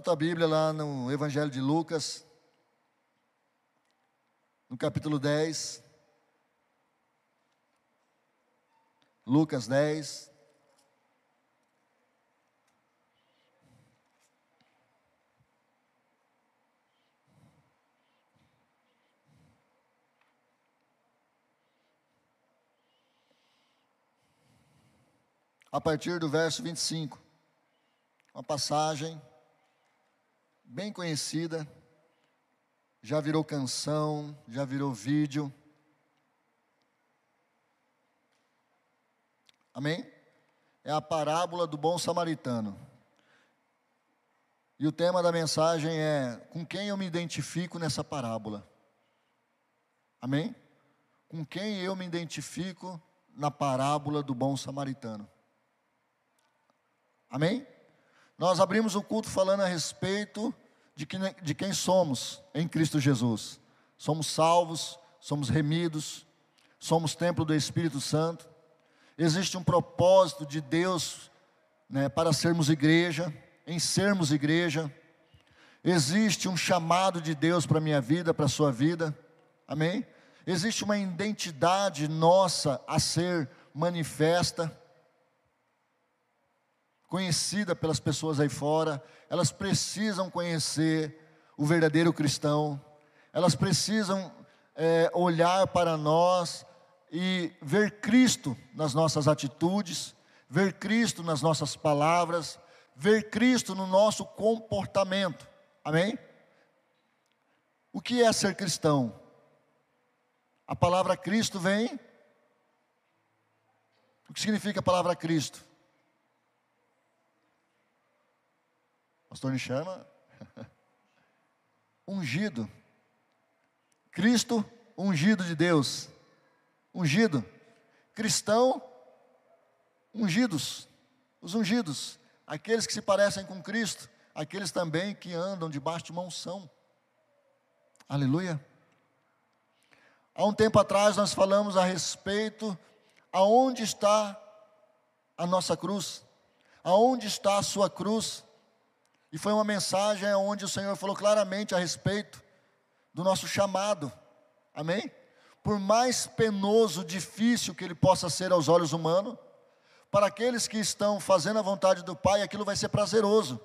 Abra tua Bíblia lá no Evangelho de Lucas, no capítulo 10. Lucas 10. A partir do verso 25. Uma passagem bem conhecida, já virou canção, já virou vídeo. Amém? É a parábola do bom samaritano. E o tema da mensagem é: com quem eu me identifico nessa parábola? Amém? Com quem eu me identifico na parábola do bom samaritano? Amém? Nós abrimos o culto falando a respeito de, que, de quem somos em Cristo Jesus. Somos salvos, somos remidos, somos templo do Espírito Santo. Existe um propósito de Deus né, para sermos igreja, em sermos igreja. Existe um chamado de Deus para a minha vida, para a sua vida. Amém? Existe uma identidade nossa a ser manifesta conhecida pelas pessoas aí fora, elas precisam conhecer o verdadeiro cristão, elas precisam é, olhar para nós e ver Cristo nas nossas atitudes, ver Cristo nas nossas palavras, ver Cristo no nosso comportamento, amém? O que é ser cristão? A palavra Cristo vem. O que significa a palavra Cristo? Pastor chama. ungido. Cristo, ungido de Deus. Ungido. Cristão, ungidos. Os ungidos. Aqueles que se parecem com Cristo. Aqueles também que andam debaixo de uma unção. Aleluia. Há um tempo atrás nós falamos a respeito aonde está a nossa cruz, aonde está a sua cruz. E foi uma mensagem onde o Senhor falou claramente a respeito do nosso chamado. Amém? Por mais penoso, difícil que ele possa ser aos olhos humanos, para aqueles que estão fazendo a vontade do Pai, aquilo vai ser prazeroso.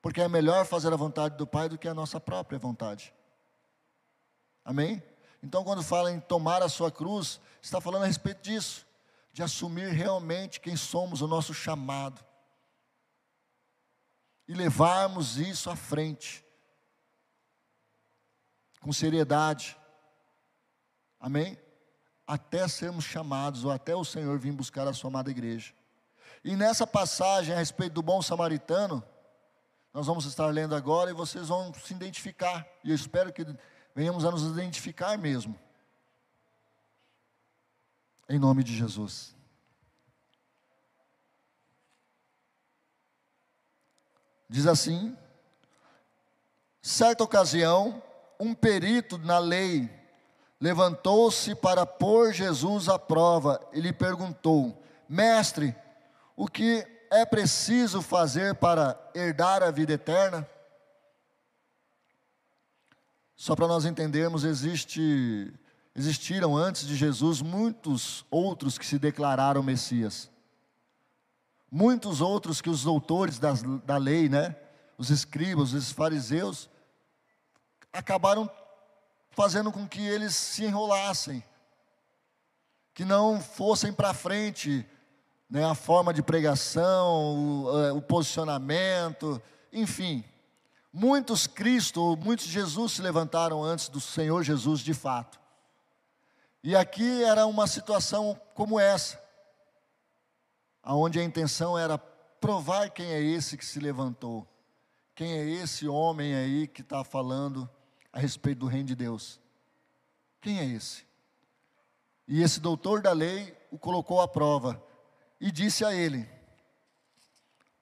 Porque é melhor fazer a vontade do Pai do que a nossa própria vontade. Amém? Então, quando fala em tomar a sua cruz, está falando a respeito disso, de assumir realmente quem somos, o nosso chamado e levarmos isso à frente, com seriedade, amém? Até sermos chamados, ou até o Senhor vir buscar a sua amada igreja. E nessa passagem a respeito do bom samaritano, nós vamos estar lendo agora e vocês vão se identificar, e eu espero que venhamos a nos identificar mesmo. Em nome de Jesus. Diz assim: certa ocasião, um perito na lei levantou-se para pôr Jesus à prova e lhe perguntou: Mestre, o que é preciso fazer para herdar a vida eterna? Só para nós entendermos, existe, existiram antes de Jesus muitos outros que se declararam Messias muitos outros que os doutores das, da lei, né, os escribas, os fariseus, acabaram fazendo com que eles se enrolassem, que não fossem para frente, né, a forma de pregação, o, é, o posicionamento, enfim. Muitos Cristo, muitos Jesus se levantaram antes do Senhor Jesus de fato. E aqui era uma situação como essa aonde a intenção era provar quem é esse que se levantou, quem é esse homem aí que está falando a respeito do reino de Deus. Quem é esse? E esse doutor da lei o colocou à prova e disse a ele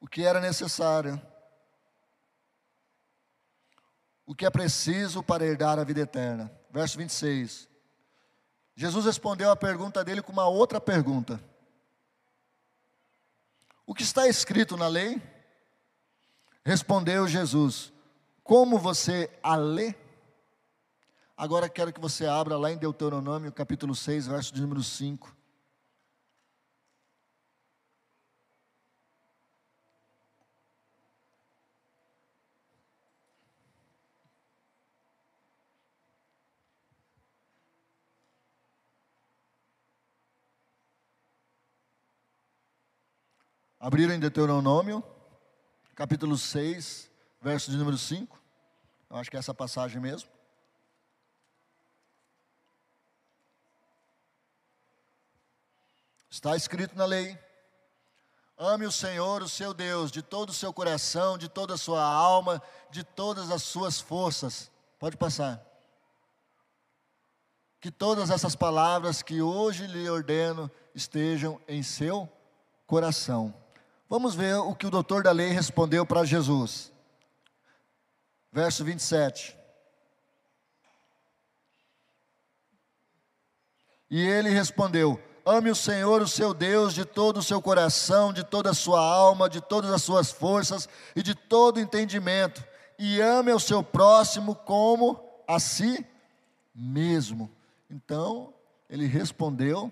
o que era necessário, o que é preciso para herdar a vida eterna. Verso 26. Jesus respondeu a pergunta dele com uma outra pergunta. O que está escrito na lei? Respondeu Jesus: Como você a lê? Agora quero que você abra lá em Deuteronômio, capítulo 6, verso de número 5. Abriram em Deuteronômio, capítulo 6, verso de número 5. Eu acho que é essa passagem mesmo. Está escrito na lei: Ame o Senhor, o seu Deus, de todo o seu coração, de toda a sua alma, de todas as suas forças. Pode passar. Que todas essas palavras que hoje lhe ordeno estejam em seu coração. Vamos ver o que o doutor da lei respondeu para Jesus. Verso 27. E ele respondeu: Ame o Senhor, o seu Deus, de todo o seu coração, de toda a sua alma, de todas as suas forças e de todo entendimento, e ame o seu próximo como a si mesmo. Então, ele respondeu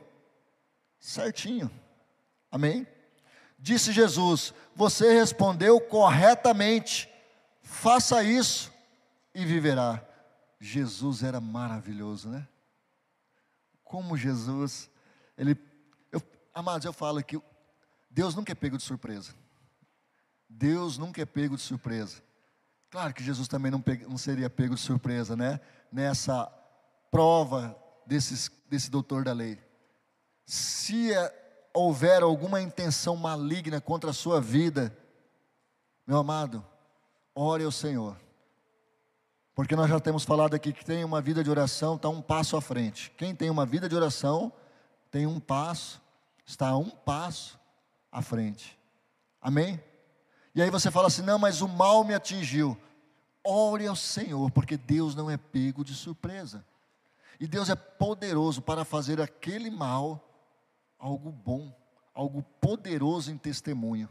certinho. Amém? Disse Jesus: Você respondeu corretamente, faça isso e viverá. Jesus era maravilhoso, né? Como Jesus, ele, eu, amados, eu falo que Deus nunca é pego de surpresa. Deus nunca é pego de surpresa. Claro que Jesus também não, não seria pego de surpresa, né? Nessa prova desses, desse doutor da lei. Se é houver alguma intenção maligna contra a sua vida, meu amado, ore ao Senhor. Porque nós já temos falado aqui que tem uma vida de oração, está um passo à frente. Quem tem uma vida de oração, tem um passo, está um passo à frente. Amém? E aí você fala assim: não, mas o mal me atingiu. Ore ao Senhor, porque Deus não é pego de surpresa. E Deus é poderoso para fazer aquele mal algo bom, algo poderoso em testemunho.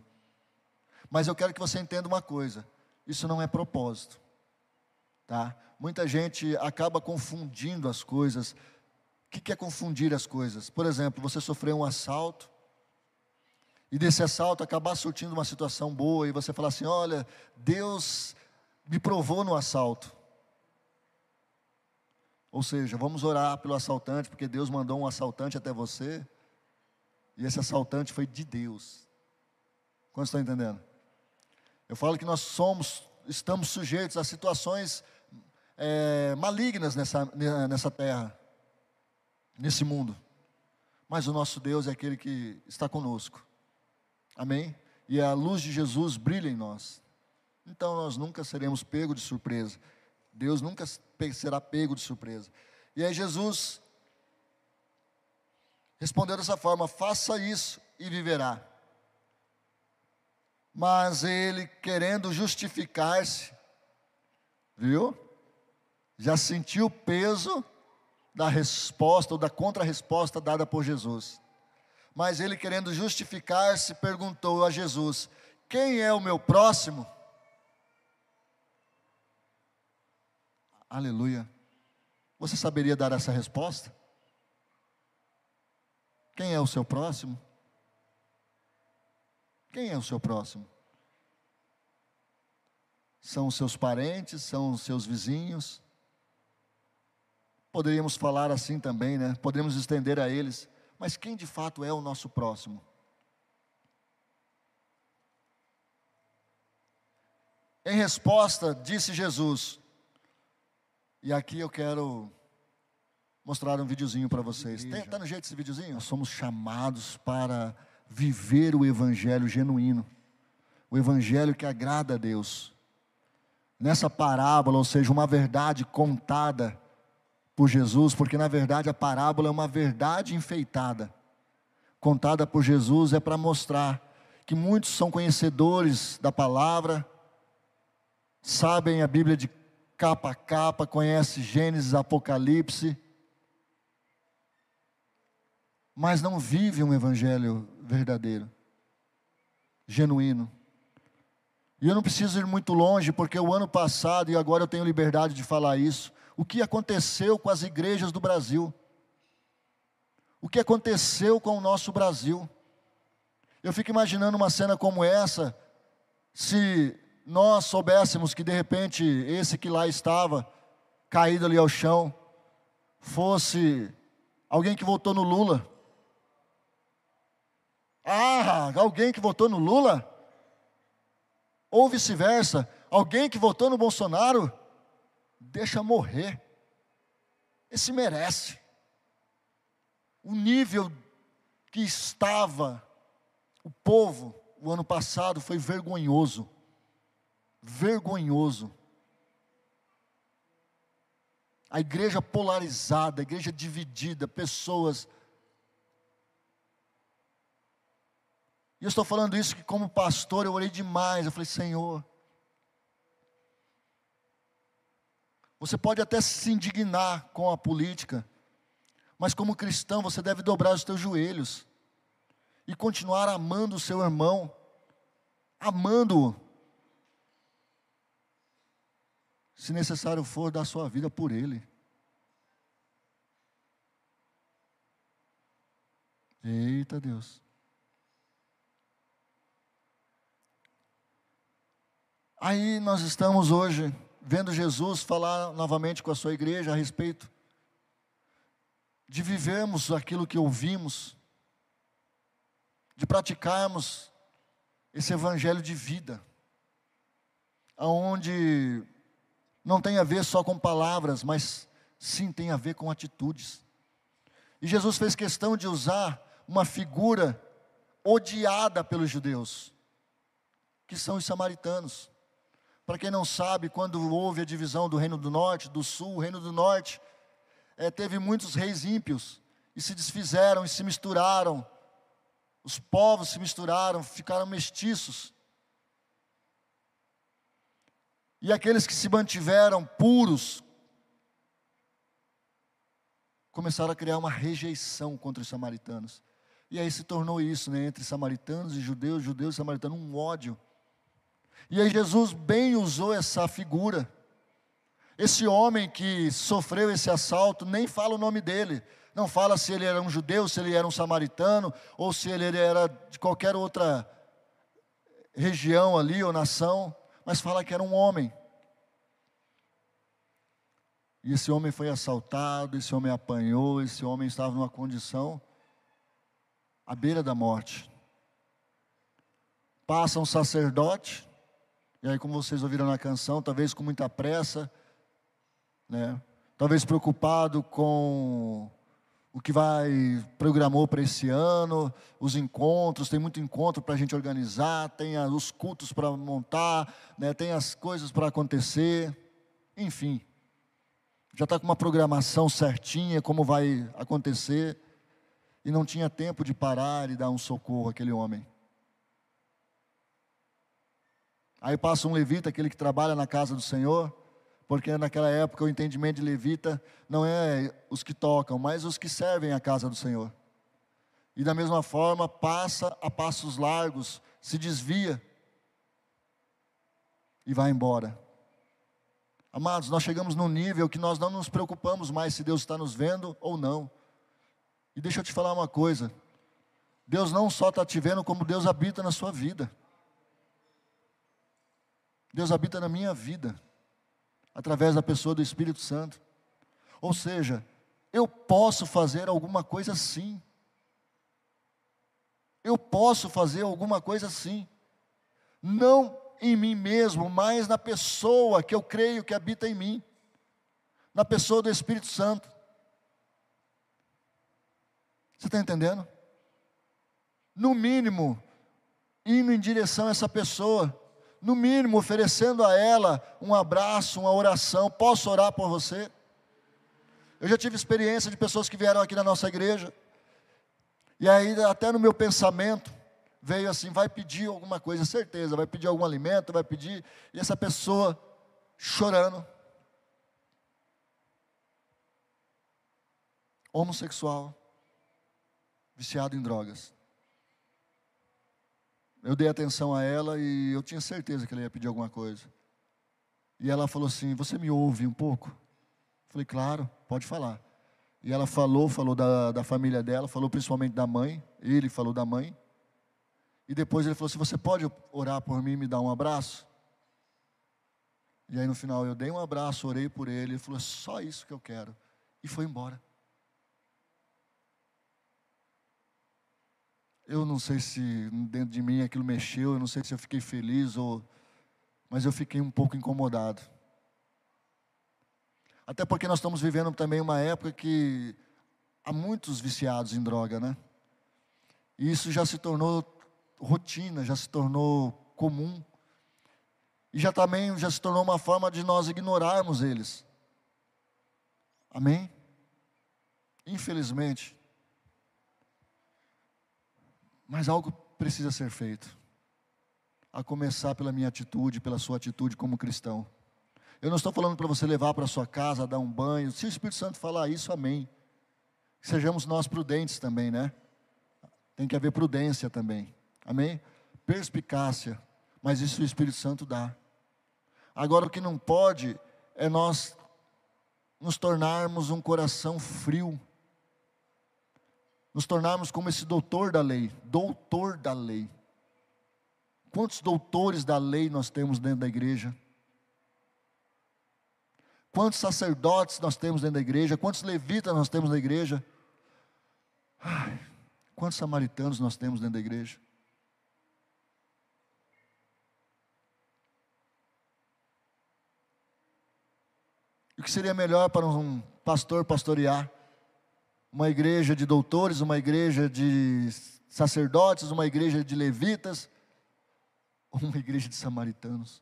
Mas eu quero que você entenda uma coisa: isso não é propósito, tá? Muita gente acaba confundindo as coisas. O que é confundir as coisas? Por exemplo, você sofreu um assalto, e desse assalto acabar surtindo uma situação boa, e você falar assim: olha, Deus me provou no assalto. Ou seja, vamos orar pelo assaltante, porque Deus mandou um assaltante até você. E esse assaltante foi de Deus. Quantos estão entendendo? Eu falo que nós somos, estamos sujeitos a situações é, malignas nessa, nessa terra, nesse mundo. Mas o nosso Deus é aquele que está conosco. Amém? E a luz de Jesus brilha em nós. Então nós nunca seremos pego de surpresa. Deus nunca será pego de surpresa. E aí Jesus Respondeu dessa forma: faça isso e viverá. Mas ele, querendo justificar-se, viu? Já sentiu o peso da resposta ou da contra-resposta dada por Jesus. Mas ele, querendo justificar-se, perguntou a Jesus: Quem é o meu próximo? Aleluia. Você saberia dar essa resposta? Quem é o seu próximo? Quem é o seu próximo? São os seus parentes, são os seus vizinhos. Poderíamos falar assim também, né? Poderíamos estender a eles. Mas quem de fato é o nosso próximo? Em resposta, disse Jesus, e aqui eu quero mostrar um videozinho para vocês. Está no jeito esse videozinho? Nós somos chamados para viver o evangelho genuíno. O evangelho que agrada a Deus. Nessa parábola, ou seja, uma verdade contada por Jesus, porque na verdade a parábola é uma verdade enfeitada. Contada por Jesus é para mostrar que muitos são conhecedores da palavra, sabem a Bíblia de capa a capa, conhecem Gênesis, Apocalipse, mas não vive um evangelho verdadeiro, genuíno. E eu não preciso ir muito longe, porque o ano passado, e agora eu tenho liberdade de falar isso, o que aconteceu com as igrejas do Brasil? O que aconteceu com o nosso Brasil? Eu fico imaginando uma cena como essa, se nós soubéssemos que de repente esse que lá estava, caído ali ao chão, fosse alguém que votou no Lula. Ah, alguém que votou no Lula? Ou vice-versa, alguém que votou no Bolsonaro? Deixa morrer. Esse merece. O nível que estava o povo o ano passado foi vergonhoso. Vergonhoso. A igreja polarizada, a igreja dividida, pessoas. E eu estou falando isso que, como pastor, eu orei demais. Eu falei, Senhor, você pode até se indignar com a política, mas como cristão, você deve dobrar os teus joelhos e continuar amando o seu irmão, amando-o. Se necessário for, dar sua vida por ele. Eita Deus. Aí nós estamos hoje vendo Jesus falar novamente com a sua igreja a respeito de vivermos aquilo que ouvimos, de praticarmos esse evangelho de vida, aonde não tem a ver só com palavras, mas sim tem a ver com atitudes. E Jesus fez questão de usar uma figura odiada pelos judeus, que são os samaritanos. Para quem não sabe, quando houve a divisão do reino do norte, do sul, o reino do norte é, teve muitos reis ímpios e se desfizeram e se misturaram. Os povos se misturaram, ficaram mestiços. E aqueles que se mantiveram puros começaram a criar uma rejeição contra os samaritanos. E aí se tornou isso, né, entre samaritanos e judeus, judeus e samaritanos, um ódio. E aí Jesus bem usou essa figura esse homem que sofreu esse assalto, nem fala o nome dele. Não fala se ele era um judeu, se ele era um samaritano, ou se ele era de qualquer outra região ali ou nação, mas fala que era um homem. E esse homem foi assaltado, esse homem apanhou, esse homem estava numa condição à beira da morte. Passa um sacerdote, e aí, como vocês ouviram na canção, talvez com muita pressa, né? Talvez preocupado com o que vai programou para esse ano, os encontros, tem muito encontro para a gente organizar, tem os cultos para montar, né? tem as coisas para acontecer, enfim, já está com uma programação certinha, como vai acontecer, e não tinha tempo de parar e dar um socorro àquele homem. Aí passa um levita, aquele que trabalha na casa do Senhor, porque naquela época o entendimento de levita não é os que tocam, mas os que servem a casa do Senhor. E da mesma forma, passa a passos largos, se desvia e vai embora. Amados, nós chegamos num nível que nós não nos preocupamos mais se Deus está nos vendo ou não. E deixa eu te falar uma coisa: Deus não só está te vendo, como Deus habita na sua vida. Deus habita na minha vida através da pessoa do Espírito Santo. Ou seja, eu posso fazer alguma coisa sim. Eu posso fazer alguma coisa sim. Não em mim mesmo, mas na pessoa que eu creio que habita em mim. Na pessoa do Espírito Santo. Você está entendendo? No mínimo, indo em direção a essa pessoa no mínimo oferecendo a ela um abraço, uma oração. Posso orar por você? Eu já tive experiência de pessoas que vieram aqui na nossa igreja, e aí, até no meu pensamento, veio assim: vai pedir alguma coisa, certeza, vai pedir algum alimento, vai pedir, e essa pessoa chorando, homossexual, viciado em drogas. Eu dei atenção a ela e eu tinha certeza que ela ia pedir alguma coisa. E ela falou assim: Você me ouve um pouco? Eu falei: Claro, pode falar. E ela falou, falou da, da família dela, falou principalmente da mãe. Ele falou da mãe. E depois ele falou assim: Você pode orar por mim e me dar um abraço? E aí no final eu dei um abraço, orei por ele. Ele falou: Só isso que eu quero. E foi embora. Eu não sei se dentro de mim aquilo mexeu, eu não sei se eu fiquei feliz ou. Mas eu fiquei um pouco incomodado. Até porque nós estamos vivendo também uma época que há muitos viciados em droga, né? E isso já se tornou rotina, já se tornou comum. E já também já se tornou uma forma de nós ignorarmos eles. Amém? Infelizmente. Mas algo precisa ser feito. A começar pela minha atitude, pela sua atitude como cristão. Eu não estou falando para você levar para sua casa, dar um banho. Se o Espírito Santo falar isso, amém. Sejamos nós prudentes também, né? Tem que haver prudência também. Amém? Perspicácia. Mas isso o Espírito Santo dá. Agora o que não pode é nós nos tornarmos um coração frio nos tornarmos como esse doutor da lei, doutor da lei. Quantos doutores da lei nós temos dentro da igreja? Quantos sacerdotes nós temos dentro da igreja? Quantos levitas nós temos na igreja? Ai, quantos samaritanos nós temos dentro da igreja? O que seria melhor para um pastor pastorear? Uma igreja de doutores, uma igreja de sacerdotes, uma igreja de levitas, ou uma igreja de samaritanos.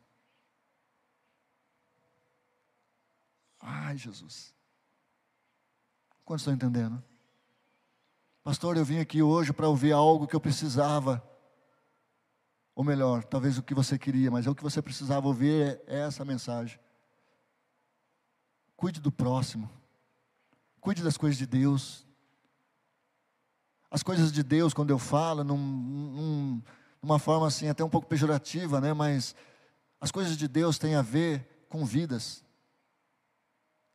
Ai, Jesus. Quantos estão entendendo? Pastor, eu vim aqui hoje para ouvir algo que eu precisava. Ou melhor, talvez o que você queria, mas é o que você precisava ouvir é essa mensagem. Cuide do próximo. Cuide das coisas de Deus. As coisas de Deus, quando eu falo, num, num, numa forma assim, até um pouco pejorativa, né? Mas as coisas de Deus têm a ver com vidas.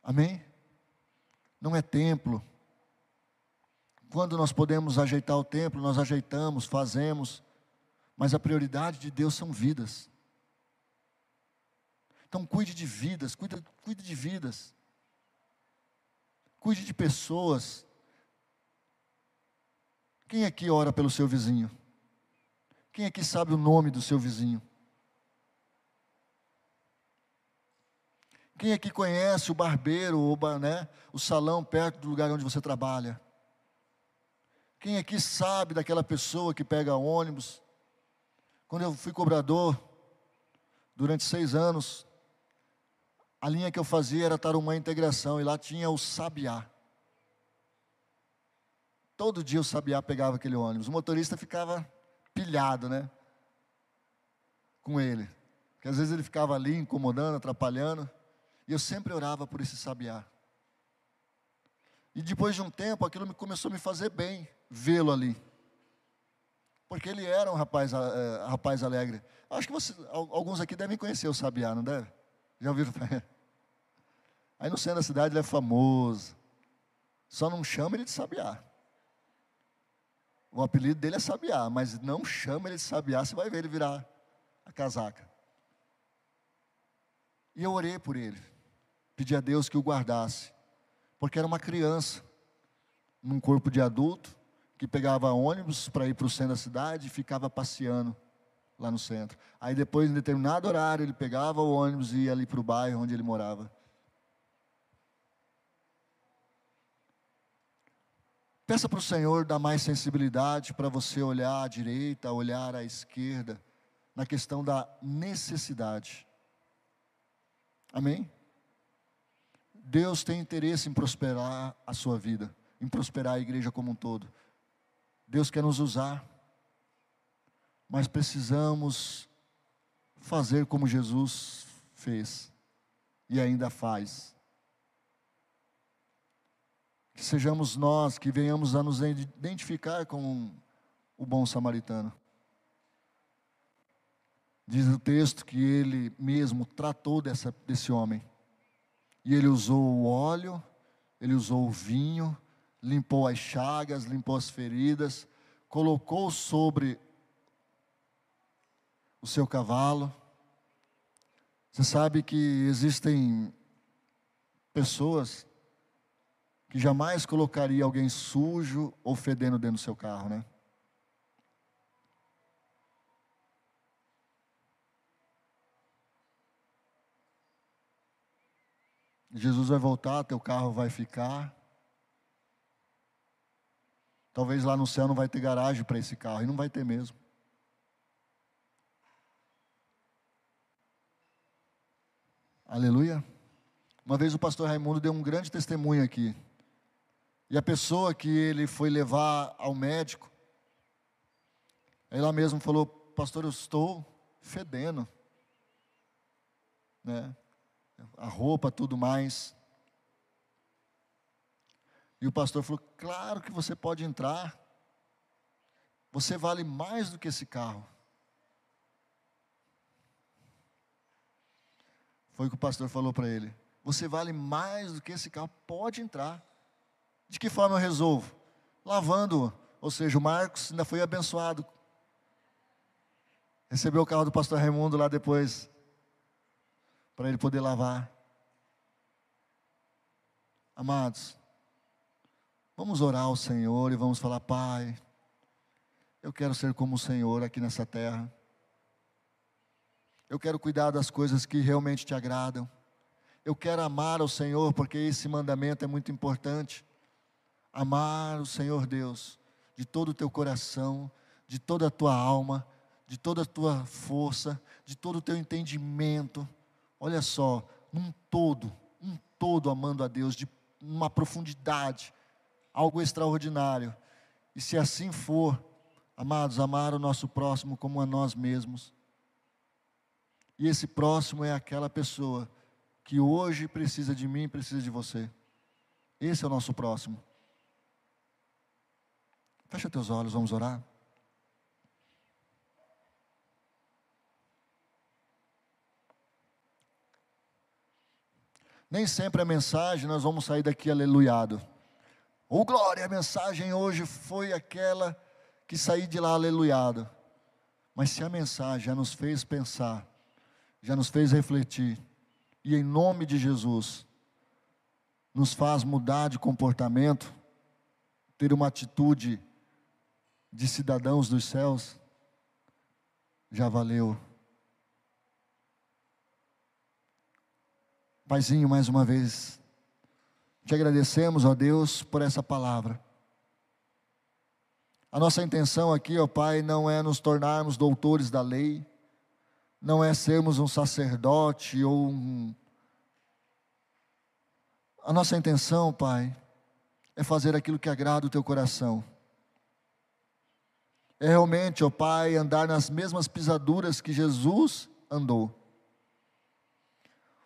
Amém? Não é templo. Quando nós podemos ajeitar o templo, nós ajeitamos, fazemos, mas a prioridade de Deus são vidas. Então cuide de vidas, cuide, cuide de vidas. Cuide de pessoas. Quem aqui ora pelo seu vizinho? Quem aqui sabe o nome do seu vizinho? Quem aqui conhece o barbeiro, ou, né, o salão perto do lugar onde você trabalha? Quem aqui sabe daquela pessoa que pega ônibus? Quando eu fui cobrador, durante seis anos, a linha que eu fazia era Tarumã Integração, e lá tinha o Sabiá. Todo dia o Sabiá pegava aquele ônibus. O motorista ficava pilhado, né? Com ele. Porque às vezes ele ficava ali incomodando, atrapalhando. E eu sempre orava por esse Sabiá. E depois de um tempo, aquilo começou a me fazer bem, vê-lo ali. Porque ele era um rapaz, uh, rapaz alegre. Acho que você, alguns aqui devem conhecer o Sabiá, não deve? Já ouviram? Aí no centro da cidade ele é famoso. Só não chama ele de sabiá. O apelido dele é sabiá, mas não chama ele de sabiá, você vai ver ele virar a casaca. E eu orei por ele. Pedi a Deus que o guardasse. Porque era uma criança, num corpo de adulto, que pegava ônibus para ir para o centro da cidade e ficava passeando lá no centro. Aí depois, em determinado horário, ele pegava o ônibus e ia ali para o bairro onde ele morava. Peça para o Senhor dar mais sensibilidade para você olhar à direita, olhar à esquerda, na questão da necessidade. Amém? Deus tem interesse em prosperar a sua vida, em prosperar a igreja como um todo. Deus quer nos usar, mas precisamos fazer como Jesus fez e ainda faz. Que sejamos nós que venhamos a nos identificar com o bom samaritano. Diz o texto que ele mesmo tratou dessa, desse homem. E ele usou o óleo, ele usou o vinho, limpou as chagas, limpou as feridas, colocou sobre o seu cavalo. Você sabe que existem pessoas que jamais colocaria alguém sujo ou fedendo dentro do seu carro, né? Jesus vai voltar, teu carro vai ficar. Talvez lá no céu não vai ter garagem para esse carro, e não vai ter mesmo. Aleluia. Uma vez o pastor Raimundo deu um grande testemunho aqui. E a pessoa que ele foi levar ao médico, ela mesmo falou: Pastor, eu estou fedendo. Né? A roupa, tudo mais. E o pastor falou: Claro que você pode entrar. Você vale mais do que esse carro. Foi o que o pastor falou para ele. Você vale mais do que esse carro, pode entrar. De que forma eu resolvo? Lavando, ou seja, o Marcos ainda foi abençoado. Recebeu o carro do pastor Raimundo lá depois, para ele poder lavar. Amados, vamos orar ao Senhor e vamos falar, Pai, eu quero ser como o Senhor aqui nessa terra. Eu quero cuidar das coisas que realmente te agradam. Eu quero amar ao Senhor, porque esse mandamento é muito importante. Amar o Senhor Deus de todo o teu coração, de toda a tua alma, de toda a tua força, de todo o teu entendimento. Olha só, um todo, um todo amando a Deus, de uma profundidade, algo extraordinário. E se assim for, amados, amar o nosso próximo como a nós mesmos e esse próximo é aquela pessoa que hoje precisa de mim, precisa de você. Esse é o nosso próximo. Fecha teus olhos, vamos orar. Nem sempre a mensagem nós vamos sair daqui aleluiado. Ou oh, glória, a mensagem hoje foi aquela que saí de lá aleluiado. Mas se a mensagem já nos fez pensar já nos fez refletir, e em nome de Jesus, nos faz mudar de comportamento, ter uma atitude de cidadãos dos céus, já valeu. Paizinho, mais uma vez, te agradecemos, ó Deus, por essa palavra. A nossa intenção aqui, ó Pai, não é nos tornarmos doutores da lei, não é sermos um sacerdote ou um. A nossa intenção, Pai, é fazer aquilo que agrada o teu coração. É realmente, ó Pai, andar nas mesmas pisaduras que Jesus andou.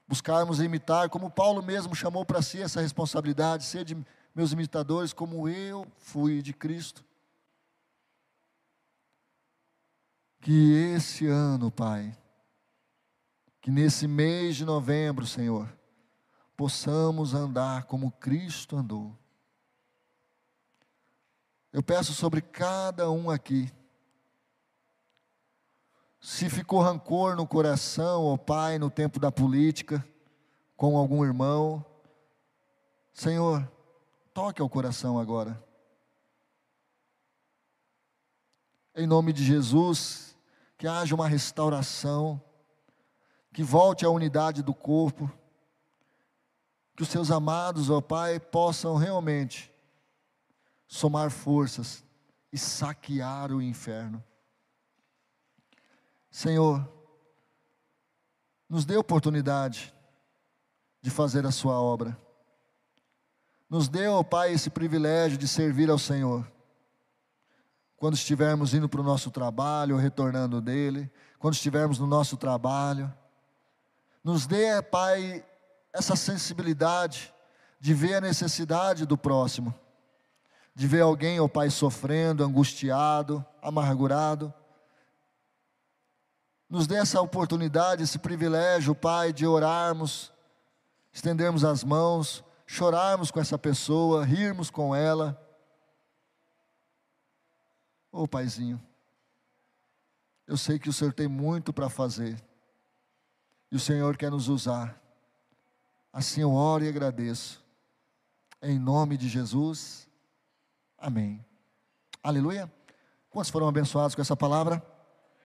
Buscarmos imitar, como Paulo mesmo chamou para si essa responsabilidade, ser de meus imitadores, como eu fui de Cristo. Que esse ano, Pai, que nesse mês de novembro, Senhor, possamos andar como Cristo andou. Eu peço sobre cada um aqui, se ficou rancor no coração, ó Pai, no tempo da política, com algum irmão, Senhor, toque ao coração agora. Em nome de Jesus, que haja uma restauração que volte à unidade do corpo, que os seus amados, ó Pai, possam realmente somar forças e saquear o inferno. Senhor, nos dê oportunidade de fazer a Sua obra. Nos dê, ó Pai, esse privilégio de servir ao Senhor. Quando estivermos indo para o nosso trabalho, retornando dele, quando estivermos no nosso trabalho, nos dê, Pai, essa sensibilidade de ver a necessidade do próximo, de ver alguém, ó Pai, sofrendo, angustiado, amargurado. Nos dê essa oportunidade, esse privilégio, Pai, de orarmos, estendermos as mãos, chorarmos com essa pessoa, rirmos com ela. Ô oh, Paizinho, eu sei que o Senhor tem muito para fazer, e o Senhor quer nos usar. Assim eu oro e agradeço. Em nome de Jesus. Amém. Aleluia. Quantos foram abençoados com essa palavra?